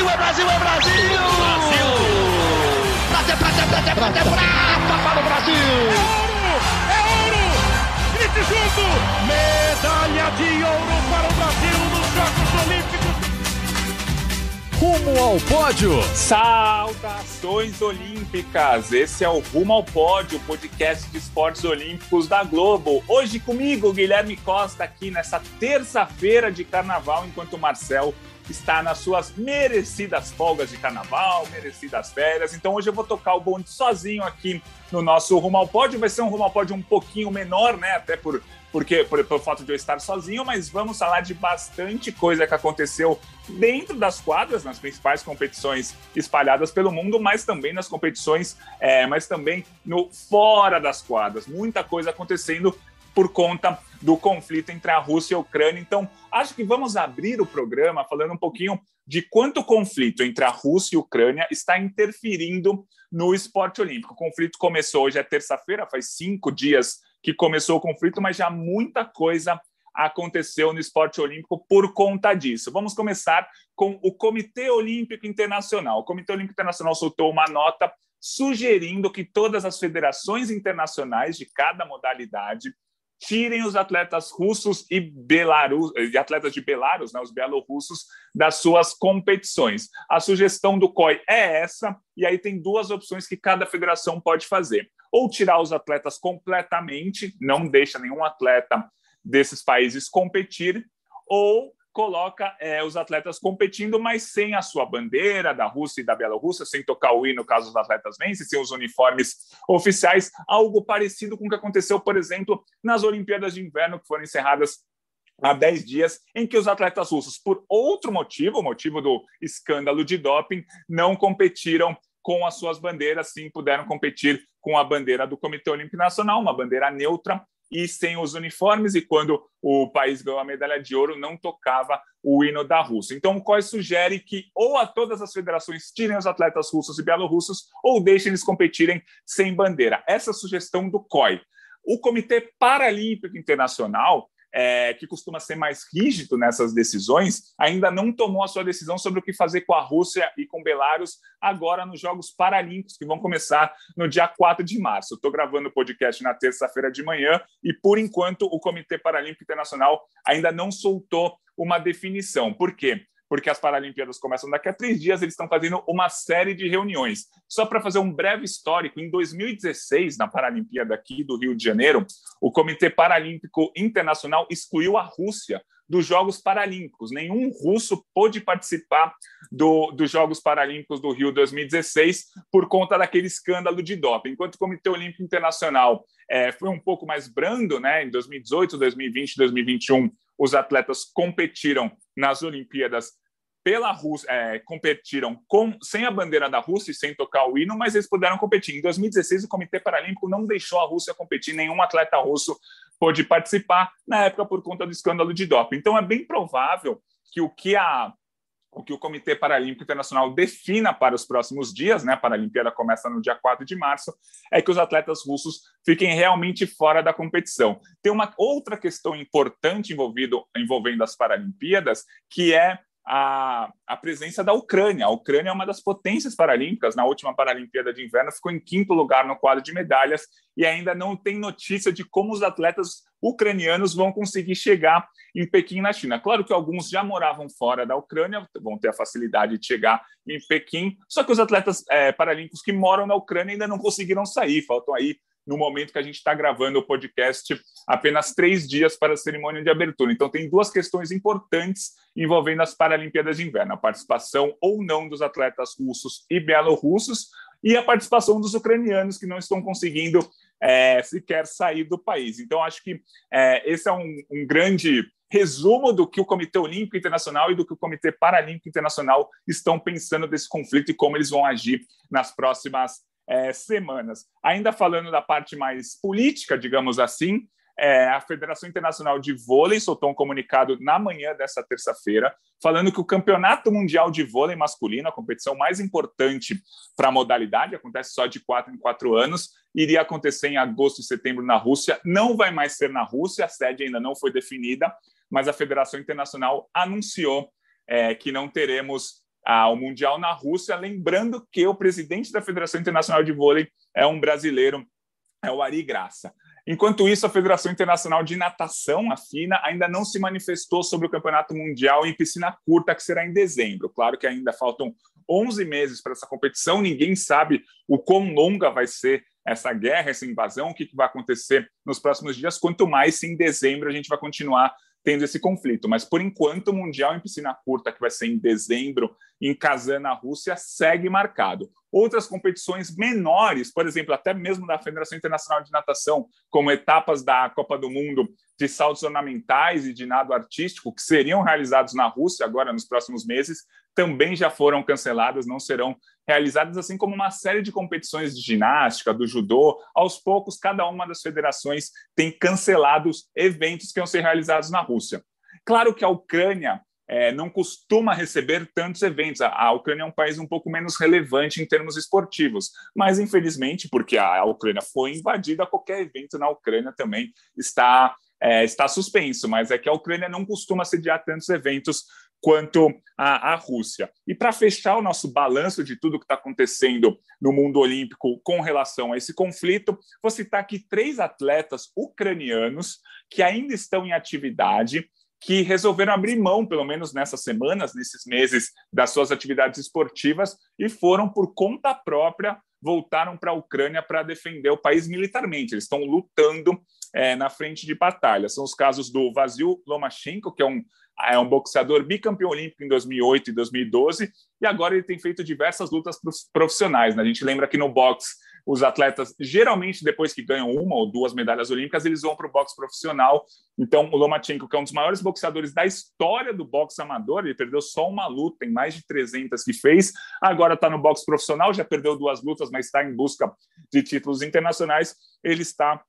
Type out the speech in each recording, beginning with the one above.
Brasil, é Brasil, é Brasil! Brasil! Prata, prata, prata, prata, prata para o Brasil! É ouro! É ouro! Grite junto! Medalha de ouro para o Brasil nos Jogos Olímpicos! Rumo ao pódio! Saudações olímpicas! Esse é o Rumo ao Pódio, podcast de esportes olímpicos da Globo. Hoje comigo, Guilherme Costa, aqui nessa terça-feira de carnaval, enquanto o Marcel está nas suas merecidas folgas de carnaval, merecidas férias. Então hoje eu vou tocar o bonde sozinho aqui no nosso Rumo ao Pódio. Vai ser um Rumo ao Pódio um pouquinho menor, né? Até por, porque, por, por fato de eu estar sozinho, mas vamos falar de bastante coisa que aconteceu dentro das quadras, nas principais competições espalhadas pelo mundo, mas também nas competições, é, mas também no fora das quadras. Muita coisa acontecendo por conta do conflito entre a Rússia e a Ucrânia. Então, acho que vamos abrir o programa falando um pouquinho de quanto o conflito entre a Rússia e a Ucrânia está interferindo no esporte olímpico. O conflito começou hoje é terça-feira, faz cinco dias que começou o conflito, mas já muita coisa aconteceu no esporte olímpico por conta disso. Vamos começar com o Comitê Olímpico Internacional. O Comitê Olímpico Internacional soltou uma nota sugerindo que todas as federações internacionais de cada modalidade tirem os atletas russos e belarus, atletas de Belarus, né, os belorussos, das suas competições. A sugestão do COI é essa, e aí tem duas opções que cada federação pode fazer. Ou tirar os atletas completamente, não deixa nenhum atleta desses países competir, ou coloca é, os atletas competindo, mas sem a sua bandeira da Rússia e da Bielorrússia, sem tocar o hino caso os atletas vencem, sem os uniformes oficiais, algo parecido com o que aconteceu, por exemplo, nas Olimpíadas de Inverno, que foram encerradas há 10 dias, em que os atletas russos, por outro motivo, o motivo do escândalo de doping, não competiram com as suas bandeiras, sim, puderam competir com a bandeira do Comitê Olímpico Nacional, uma bandeira neutra, e sem os uniformes, e quando o país ganhou a medalha de ouro, não tocava o hino da Rússia. Então, o COI sugere que ou a todas as federações tirem os atletas russos e bielorrussos, ou deixem eles competirem sem bandeira. Essa é a sugestão do COI. O Comitê Paralímpico Internacional é, que costuma ser mais rígido nessas decisões, ainda não tomou a sua decisão sobre o que fazer com a Rússia e com Belarus agora nos Jogos Paralímpicos, que vão começar no dia 4 de março. Estou gravando o podcast na terça-feira de manhã e, por enquanto, o Comitê Paralímpico Internacional ainda não soltou uma definição. Por quê? Porque as Paralimpíadas começam daqui a três dias, eles estão fazendo uma série de reuniões. Só para fazer um breve histórico, em 2016, na Paralimpíada aqui do Rio de Janeiro, o Comitê Paralímpico Internacional excluiu a Rússia dos Jogos Paralímpicos. Nenhum russo pôde participar do, dos Jogos Paralímpicos do Rio 2016 por conta daquele escândalo de doping. Enquanto o Comitê Olímpico Internacional é, foi um pouco mais brando, né, em 2018, 2020, 2021, os atletas competiram nas Olimpíadas pela Rússia, é, competiram com, sem a bandeira da Rússia e sem tocar o hino, mas eles puderam competir. Em 2016, o Comitê Paralímpico não deixou a Rússia competir, nenhum atleta russo pôde participar, na época por conta do escândalo de doping. Então, é bem provável que o que a o que o Comitê Paralímpico Internacional defina para os próximos dias, né? A Paralimpíada começa no dia 4 de março, é que os atletas russos fiquem realmente fora da competição. Tem uma outra questão importante envolvido, envolvendo as Paralimpíadas, que é a, a presença da Ucrânia. A Ucrânia é uma das potências paralímpicas. Na última Paralimpíada de Inverno, ficou em quinto lugar no quadro de medalhas e ainda não tem notícia de como os atletas ucranianos vão conseguir chegar em Pequim, na China. Claro que alguns já moravam fora da Ucrânia, vão ter a facilidade de chegar em Pequim, só que os atletas é, paralímpicos que moram na Ucrânia ainda não conseguiram sair, faltam aí no momento que a gente está gravando o podcast, apenas três dias para a cerimônia de abertura. Então, tem duas questões importantes envolvendo as Paralimpíadas de Inverno: a participação ou não dos atletas russos e belorussos e a participação dos ucranianos que não estão conseguindo é, sequer sair do país. Então, acho que é, esse é um, um grande resumo do que o Comitê Olímpico Internacional e do que o Comitê Paralímpico Internacional estão pensando desse conflito e como eles vão agir nas próximas é, semanas. Ainda falando da parte mais política, digamos assim, é, a Federação Internacional de Vôlei soltou um comunicado na manhã dessa terça-feira, falando que o Campeonato Mundial de Vôlei Masculino, a competição mais importante para a modalidade, acontece só de quatro em quatro anos, iria acontecer em agosto e setembro na Rússia. Não vai mais ser na Rússia, a sede ainda não foi definida, mas a Federação Internacional anunciou é, que não teremos ao Mundial na Rússia, lembrando que o presidente da Federação Internacional de Vôlei é um brasileiro, é o Ari Graça. Enquanto isso, a Federação Internacional de Natação, a FINA, ainda não se manifestou sobre o Campeonato Mundial em piscina curta, que será em dezembro. Claro que ainda faltam 11 meses para essa competição, ninguém sabe o quão longa vai ser essa guerra, essa invasão, o que, vai acontecer nos próximos dias, quanto mais se em dezembro a gente vai continuar tendo esse conflito. Mas, por enquanto, o Mundial em piscina curta, que vai ser em dezembro, em Kazan, na Rússia, segue marcado. Outras competições menores, por exemplo, até mesmo da Federação Internacional de Natação, como etapas da Copa do Mundo de saltos ornamentais e de nado artístico, que seriam realizados na Rússia agora nos próximos meses, também já foram canceladas, não serão realizadas, assim como uma série de competições de ginástica, do judô. Aos poucos, cada uma das federações tem cancelado eventos que vão ser realizados na Rússia. Claro que a Ucrânia é, não costuma receber tantos eventos. A, a, Ucrânia é um país um pouco menos relevante em termos esportivos, mas infelizmente, porque a, a Ucrânia foi invadida, qualquer evento na Ucrânia também está, é, está suspenso. Mas é que a Ucrânia não costuma sediar tantos eventos quanto a Rússia. E para fechar o nosso balanço de tudo que está acontecendo no mundo olímpico com relação a esse conflito, vou citar aqui três atletas ucranianos que ainda estão em atividade que resolveram abrir mão, pelo menos nessas semanas, nesses meses, das suas atividades esportivas e foram por conta própria voltaram para a Ucrânia para defender o país militarmente. Eles estão lutando é, na frente de batalha. São os casos do Vasil Lomachenko, que é um, é um boxeador bicampeão olímpico em 2008 e 2012, e agora ele tem feito diversas lutas profissionais. Né? A gente lembra que no boxe os atletas, geralmente, depois que ganham uma ou duas medalhas olímpicas, eles vão para o boxe profissional. Então, o Lomachenko, que é um dos maiores boxeadores da história do boxe amador, ele perdeu só uma luta em mais de 300 que fez, agora está no boxe profissional, já perdeu duas lutas, mas está em busca de títulos internacionais. Ele está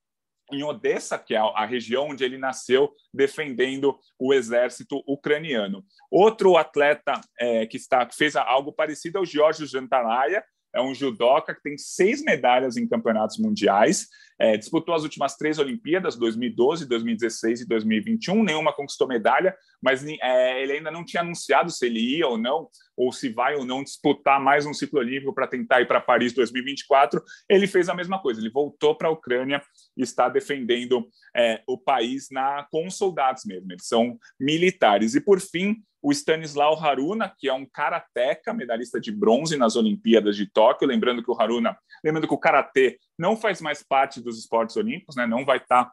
em Odessa, que é a região onde ele nasceu, defendendo o exército ucraniano. Outro atleta é, que, está, que fez algo parecido é o George Jantalaya, é um judoca que tem seis medalhas em campeonatos mundiais, é, disputou as últimas três Olimpíadas, 2012, 2016 e 2021, nenhuma conquistou medalha, mas é, ele ainda não tinha anunciado se ele ia ou não, ou se vai ou não disputar mais um ciclo olímpico para tentar ir para Paris 2024. Ele fez a mesma coisa, ele voltou para a Ucrânia e está defendendo é, o país na, com soldados mesmo, eles são militares. E por fim, o Stanislau Haruna, que é um karateca, medalhista de bronze nas Olimpíadas de Tóquio. Lembrando que o Haruna, lembrando que o karatê não faz mais parte dos esportes olímpicos, né? Não vai estar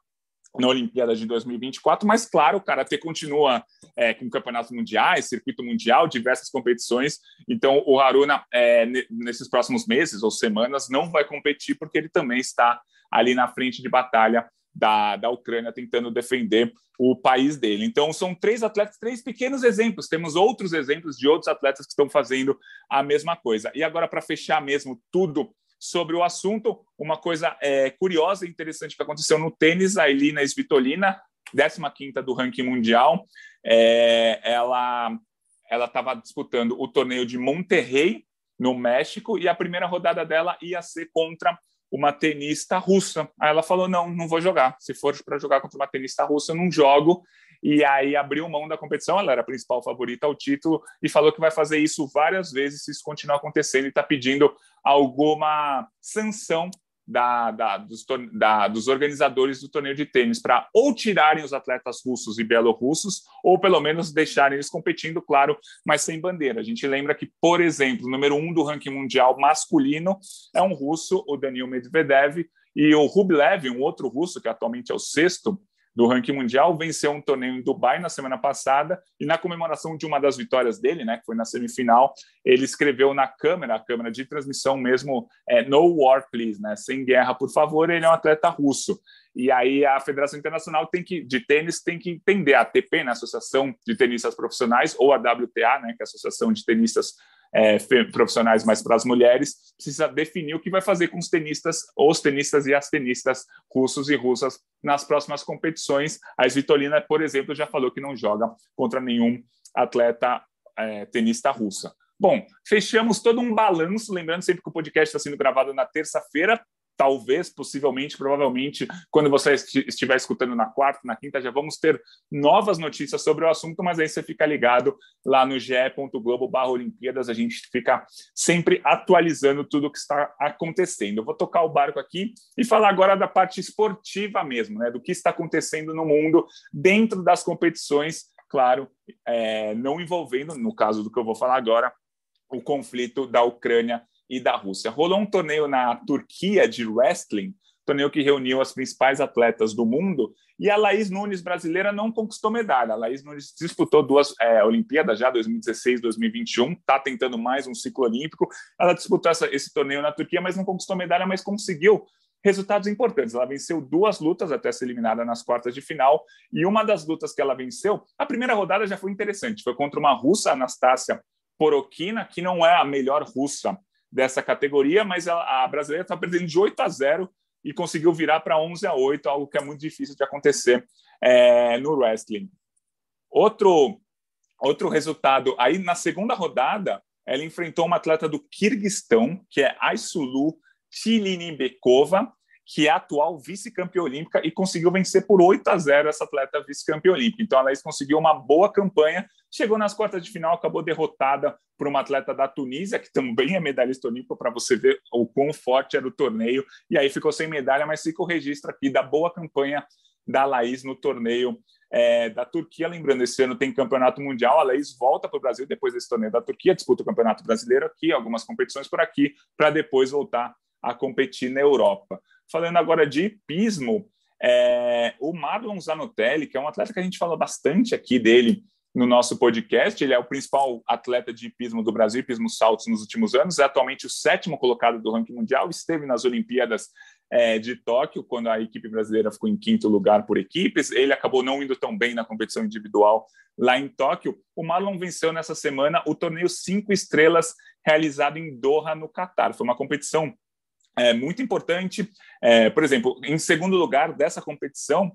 na Olimpíada de 2024, mas claro, o karatê continua é, com campeonatos mundiais, circuito mundial, diversas competições. Então, o Haruna, é, nesses próximos meses ou semanas, não vai competir porque ele também está ali na frente de batalha da, da Ucrânia tentando defender o país dele. Então, são três atletas, três pequenos exemplos. Temos outros exemplos de outros atletas que estão fazendo a mesma coisa. E agora, para fechar mesmo tudo sobre o assunto, uma coisa é, curiosa e interessante que aconteceu no tênis, a Elina Svitolina, 15ª do ranking mundial, é, ela ela estava disputando o torneio de Monterrey, no México, e a primeira rodada dela ia ser contra uma tenista russa. Aí ela falou: não, não vou jogar. Se for para jogar contra uma tenista russa, eu não jogo. E aí abriu mão da competição, ela era a principal favorita ao título, e falou que vai fazer isso várias vezes se isso continuar acontecendo e está pedindo alguma sanção da, da, dos, da, dos, organizadores do torneio de tênis para ou tirarem os atletas russos e bielorrussos, ou pelo menos deixarem eles competindo, claro, mas sem bandeira. A gente lembra que, por exemplo, o número um do ranking mundial masculino é um russo, o Daniil Medvedev, e o Rublev, um outro russo, que atualmente é o sexto do ranking mundial, venceu um torneio em Dubai na semana passada e na comemoração de uma das vitórias dele, né, que foi na semifinal, ele escreveu na câmera, a câmera de transmissão mesmo, é, No War, please, né, sem guerra, por favor. Ele é um atleta russo. E aí a Federação Internacional tem que, de tênis tem que entender a ATP, né, Associação de Tenistas Profissionais, ou a WTA, né, que é a Associação de Tenistas é, profissionais mais para as mulheres, precisa definir o que vai fazer com os tenistas, os tenistas e as tenistas russos e russas nas próximas competições. A Svitolina, por exemplo, já falou que não joga contra nenhum atleta é, tenista russa. Bom, fechamos todo um balanço, lembrando sempre que o podcast está sendo gravado na terça-feira, talvez, possivelmente, provavelmente, quando você estiver escutando na quarta, na quinta, já vamos ter novas notícias sobre o assunto, mas aí você fica ligado lá no ge.globo Olimpíadas, a gente fica sempre atualizando tudo o que está acontecendo. Eu vou tocar o barco aqui e falar agora da parte esportiva mesmo, né, do que está acontecendo no mundo dentro das competições, claro, é, não envolvendo, no caso do que eu vou falar agora, o conflito da Ucrânia e da Rússia. Rolou um torneio na Turquia de wrestling, torneio que reuniu as principais atletas do mundo, e a Laís Nunes, brasileira, não conquistou medalha. A Laís Nunes disputou duas é, Olimpíadas já, 2016 2021, está tentando mais um ciclo olímpico. Ela disputou essa, esse torneio na Turquia, mas não conquistou medalha, mas conseguiu resultados importantes. Ela venceu duas lutas até ser eliminada nas quartas de final, e uma das lutas que ela venceu, a primeira rodada já foi interessante, foi contra uma russa, Anastácia Porokina, que não é a melhor russa dessa categoria, mas a, brasileira está perdendo de 8 a 0 e conseguiu virar para 11 a 8, algo que é muito difícil de acontecer é, no wrestling. Outro, outro resultado, aí na segunda rodada, ela enfrentou uma atleta do Kirguistão, que é Aysulu Chilinibekova, que é atual vice-campeã olímpica e conseguiu vencer por 8 a 0 essa atleta vice-campeã olímpica. Então, a Laís conseguiu uma boa campanha, chegou nas quartas de final, acabou derrotada por uma atleta da Tunísia, que também é medalhista olímpica, para você ver o quão forte era o torneio, e aí ficou sem medalha, mas fica o registro aqui da boa campanha da Laís no torneio é, da Turquia. Lembrando, esse ano tem campeonato mundial. A Laís volta para o Brasil depois desse torneio da Turquia, disputa o campeonato brasileiro aqui, algumas competições por aqui, para depois voltar a competir na Europa. Falando agora de hipismo, é, o Marlon Zanotelli, que é um atleta que a gente fala bastante aqui dele no nosso podcast, ele é o principal atleta de hipismo do Brasil, hipismo saltos nos últimos anos, é atualmente o sétimo colocado do ranking mundial, esteve nas Olimpíadas é, de Tóquio, quando a equipe brasileira ficou em quinto lugar por equipes, ele acabou não indo tão bem na competição individual lá em Tóquio. O Marlon venceu nessa semana o torneio cinco estrelas realizado em Doha, no Catar. Foi uma competição é muito importante. É, por exemplo, em segundo lugar dessa competição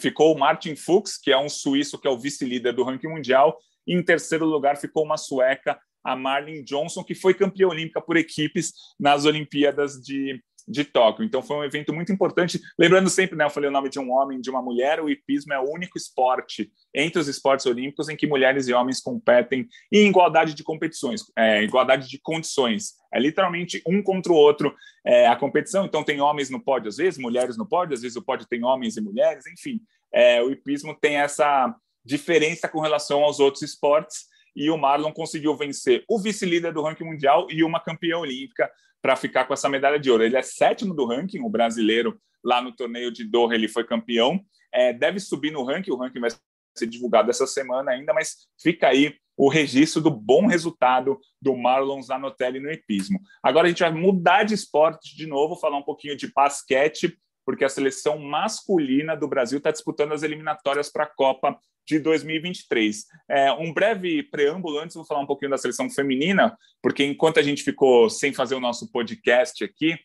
ficou o Martin Fuchs, que é um suíço que é o vice-líder do ranking mundial. E em terceiro lugar ficou uma sueca, a Marlene Johnson, que foi campeã olímpica por equipes nas Olimpíadas de de Tóquio. Então foi um evento muito importante. Lembrando sempre, né, eu falei o nome de um homem, de uma mulher, o hipismo é o único esporte entre os esportes olímpicos em que mulheres e homens competem em igualdade de competições, é, igualdade de condições. É literalmente um contra o outro é, a competição. Então tem homens no pódio às vezes, mulheres no pódio, às vezes o pódio tem homens e mulheres, enfim. É, o hipismo tem essa diferença com relação aos outros esportes e o Marlon conseguiu vencer o vice-líder do ranking mundial e uma campeã olímpica para ficar com essa medalha de ouro. Ele é sétimo do ranking, o brasileiro lá no torneio de Doha ele foi campeão. É, deve subir no ranking, o ranking vai ser divulgado essa semana ainda, mas fica aí o registro do bom resultado do Marlon Zanotelli no epismo. Agora a gente vai mudar de esporte de novo, falar um pouquinho de basquete, porque a seleção masculina do Brasil está disputando as eliminatórias para a Copa de 2023. É, um breve preâmbulo antes, vou falar um pouquinho da seleção feminina, porque enquanto a gente ficou sem fazer o nosso podcast aqui,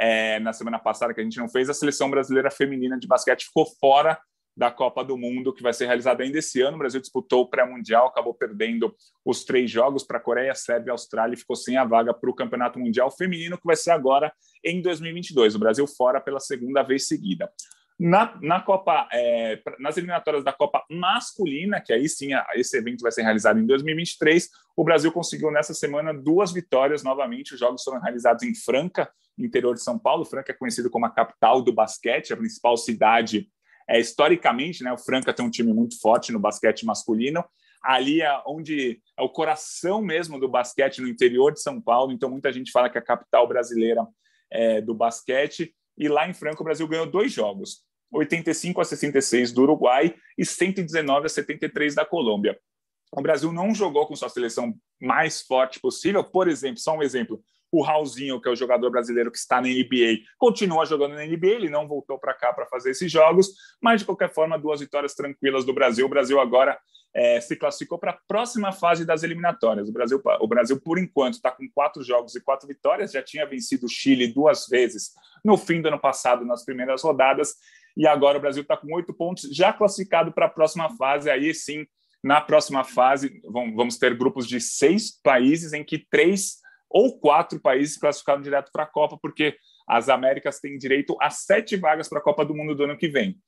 é, na semana passada que a gente não fez, a seleção brasileira feminina de basquete ficou fora da Copa do Mundo, que vai ser realizada ainda esse ano. O Brasil disputou o pré-mundial, acabou perdendo os três jogos para a Coreia, Sérvia e Austrália e ficou sem a vaga para o Campeonato Mundial Feminino, que vai ser agora em 2022. O Brasil fora pela segunda vez seguida. Na, na Copa, é, nas eliminatórias da Copa masculina, que aí sim esse evento vai ser realizado em 2023, o Brasil conseguiu nessa semana duas vitórias novamente. Os jogos foram realizados em Franca, interior de São Paulo. Franca é conhecido como a capital do basquete, a principal cidade. É, historicamente, né, o Franca tem um time muito forte no basquete masculino. Ali é onde é o coração mesmo do basquete no interior de São Paulo. Então, muita gente fala que é a capital brasileira é, do basquete. E lá em Franca, o Brasil ganhou dois jogos. 85 a 66 do Uruguai e 119 a 73 da Colômbia. O Brasil não jogou com sua seleção mais forte possível. Por exemplo, só um exemplo, o Raulzinho, que é o jogador brasileiro que está na NBA, continua jogando na NBA, ele não voltou para cá para fazer esses jogos, mas de qualquer forma, duas vitórias tranquilas do Brasil. O Brasil agora é, se classificou para a próxima fase das eliminatórias. O Brasil, o Brasil por enquanto, está com quatro jogos e quatro vitórias, já tinha vencido o Chile duas vezes no fim do ano passado, nas primeiras rodadas, e agora o Brasil está com oito pontos, já classificado para a próxima fase. Aí sim, na próxima fase, vamos ter grupos de seis países, em que três ou quatro países classificaram direto para a Copa, porque as Américas têm direito a sete vagas para a Copa do Mundo do ano que vem.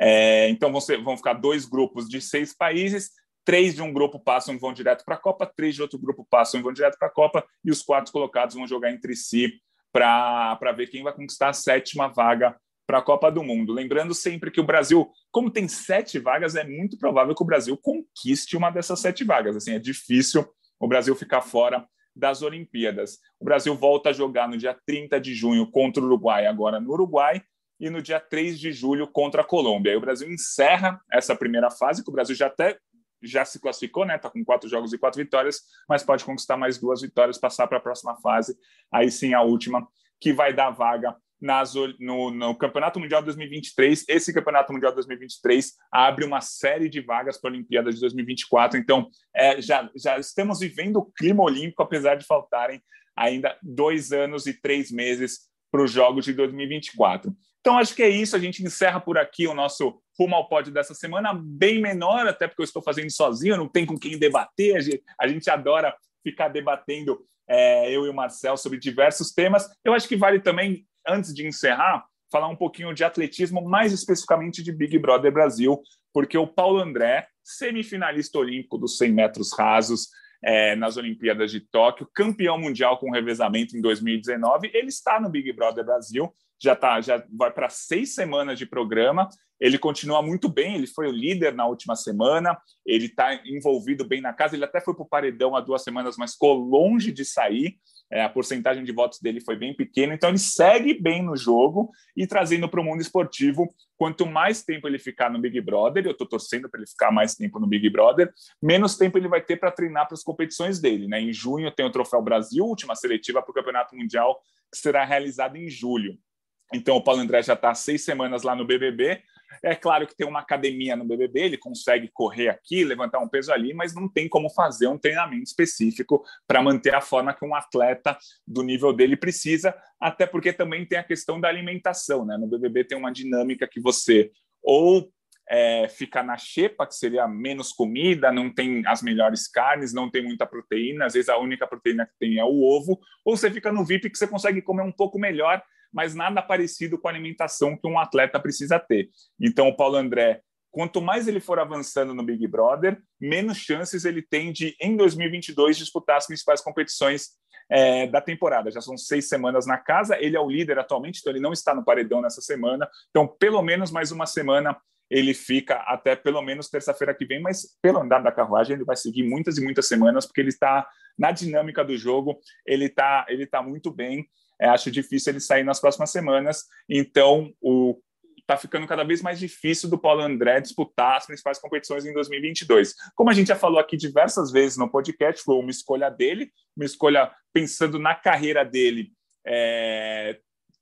É, então vão, ser, vão ficar dois grupos de seis países, três de um grupo passam e vão direto para a Copa, três de outro grupo passam e vão direto para a Copa, e os quatro colocados vão jogar entre si para ver quem vai conquistar a sétima vaga para a Copa do Mundo. Lembrando sempre que o Brasil, como tem sete vagas, é muito provável que o Brasil conquiste uma dessas sete vagas. Assim, é difícil o Brasil ficar fora das Olimpíadas. O Brasil volta a jogar no dia 30 de junho contra o Uruguai, agora no Uruguai, e no dia 3 de julho contra a Colômbia. Aí o Brasil encerra essa primeira fase, que o Brasil já até já se classificou, né? Está com quatro jogos e quatro vitórias, mas pode conquistar mais duas vitórias, passar para a próxima fase. Aí sim a última, que vai dar vaga nas, no, no, Campeonato Mundial 2023. Esse Campeonato Mundial 2023 abre uma série de vagas para a Olimpíada de 2024. Então, é, já, já estamos vivendo o clima olímpico, apesar de faltarem ainda dois anos e três meses para os Jogos de 2024. Então, acho que é isso. A gente encerra por aqui o nosso Rumo ao Pódio dessa semana, bem menor, até porque eu estou fazendo sozinho, não tem com quem debater. A gente, a gente adora ficar debatendo, é, eu e o Marcel, sobre diversos temas. Eu acho que vale também, antes de encerrar, falar um pouquinho de atletismo, mais especificamente de Big Brother Brasil, porque o Paulo André, semifinalista olímpico dos 100 metros rasos, é, nas Olimpíadas de Tóquio, campeão mundial com revezamento em 2019. Ele está no Big Brother Brasil, já tá, já vai para seis semanas de programa. Ele continua muito bem, ele foi o líder na última semana, ele está envolvido bem na casa. Ele até foi para o paredão há duas semanas, mas ficou longe de sair. É, a porcentagem de votos dele foi bem pequena, então ele segue bem no jogo e trazendo para o mundo esportivo. Quanto mais tempo ele ficar no Big Brother, eu estou torcendo para ele ficar mais tempo no Big Brother, menos tempo ele vai ter para treinar para as competições dele. Né? Em junho tem o Troféu Brasil, última seletiva para o Campeonato Mundial, que será realizado em julho. Então o Paulo André já está seis semanas lá no BBB. É claro que tem uma academia no BBB, ele consegue correr aqui, levantar um peso ali, mas não tem como fazer um treinamento específico para manter a forma que um atleta do nível dele precisa, até porque também tem a questão da alimentação, né? No BBB tem uma dinâmica que você ou é, fica na xepa, que seria menos comida, não tem as melhores carnes, não tem muita proteína, às vezes a única proteína que tem é o ovo, ou você fica no VIP que você consegue comer um pouco melhor mas nada parecido com a alimentação que um atleta precisa ter. Então, o Paulo André, quanto mais ele for avançando no Big Brother, menos chances ele tem de, em 2022, disputar as principais competições é, da temporada. Já são seis semanas na casa, ele é o líder atualmente, então ele não está no paredão nessa semana. Então, pelo menos mais uma semana ele fica até pelo menos terça-feira que vem, mas pelo andar da carruagem ele vai seguir muitas e muitas semanas, porque ele está na dinâmica do jogo, ele está ele tá muito bem é, acho difícil ele sair nas próximas semanas. Então, o está ficando cada vez mais difícil do Paulo André disputar as principais competições em 2022. Como a gente já falou aqui diversas vezes no podcast, foi uma escolha dele, uma escolha pensando na carreira dele, é,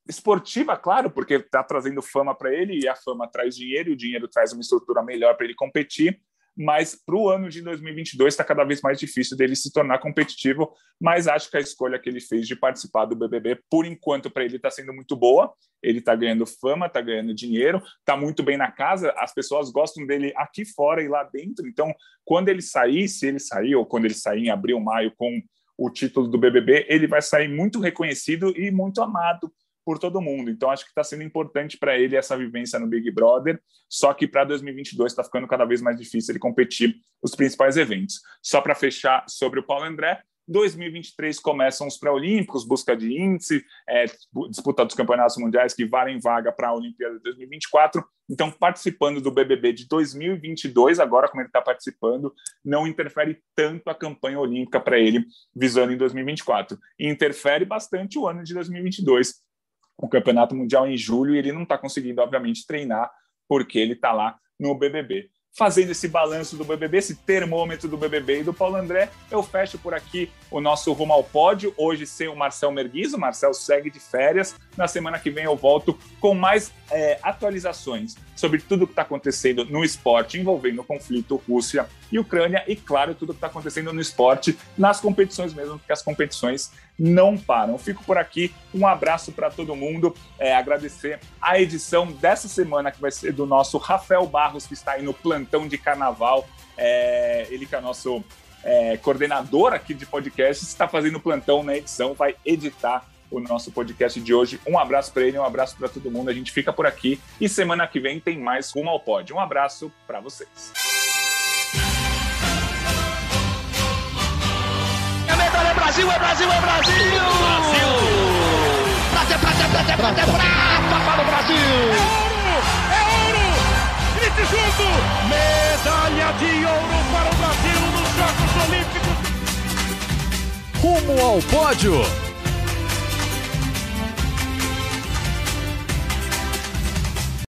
esportiva, claro, porque está trazendo fama para ele e a fama traz dinheiro e o dinheiro traz uma estrutura melhor para ele competir mas para o ano de 2022 está cada vez mais difícil dele se tornar competitivo. Mas acho que a escolha que ele fez de participar do BBB, por enquanto, para ele está sendo muito boa. Ele está ganhando fama, está ganhando dinheiro, está muito bem na casa. As pessoas gostam dele aqui fora e lá dentro. Então, quando ele sair, se ele sair, ou quando ele sair em abril, maio, com o título do BBB, ele vai sair muito reconhecido e muito amado por todo mundo. Então, acho que está sendo importante para ele essa vivência no Big Brother. Só que para 2022 está ficando cada vez mais difícil ele competir os principais eventos. Só para fechar sobre o Paulo André, 2023 começam os pré-olímpicos, busca de índice, é, disputa dos campeonatos mundiais que valem vaga para a Olimpíada de 2024. Então, participando do BBB de 2022, agora como ele está participando, não interfere tanto a campanha olímpica para ele, visando em 2024. E interfere bastante o ano de 2022, o Campeonato Mundial em julho e ele não está conseguindo, obviamente, treinar porque ele está lá no BBB fazendo esse balanço do BBB, esse termômetro do BBB e do Paulo André, eu fecho por aqui o nosso rumo ao pódio. Hoje sem o Marcel Merguizo, o Marcel segue de férias. Na semana que vem eu volto com mais é, atualizações sobre tudo o que está acontecendo no esporte envolvendo o conflito Rússia e Ucrânia e, claro, tudo o que está acontecendo no esporte, nas competições mesmo, porque as competições não param. Fico por aqui, um abraço para todo mundo, é, agradecer a edição dessa semana que vai ser do nosso Rafael Barros, que está aí no plantão de carnaval, é, ele que é nosso é, coordenador aqui de podcast, está fazendo plantão na edição, vai editar o nosso podcast de hoje. Um abraço para ele, um abraço para todo mundo. A gente fica por aqui e semana que vem tem mais Rumo ao Pódio. Um abraço para vocês. É medalha, é Brasil, é Brasil, é Brasil! Brasil! Prata, prata, prata, prata, prata para o Brasil! É ouro! É ouro! Grite junto! Medalha de ouro para o Brasil nos Jogos Olímpicos! Rumo ao pódio!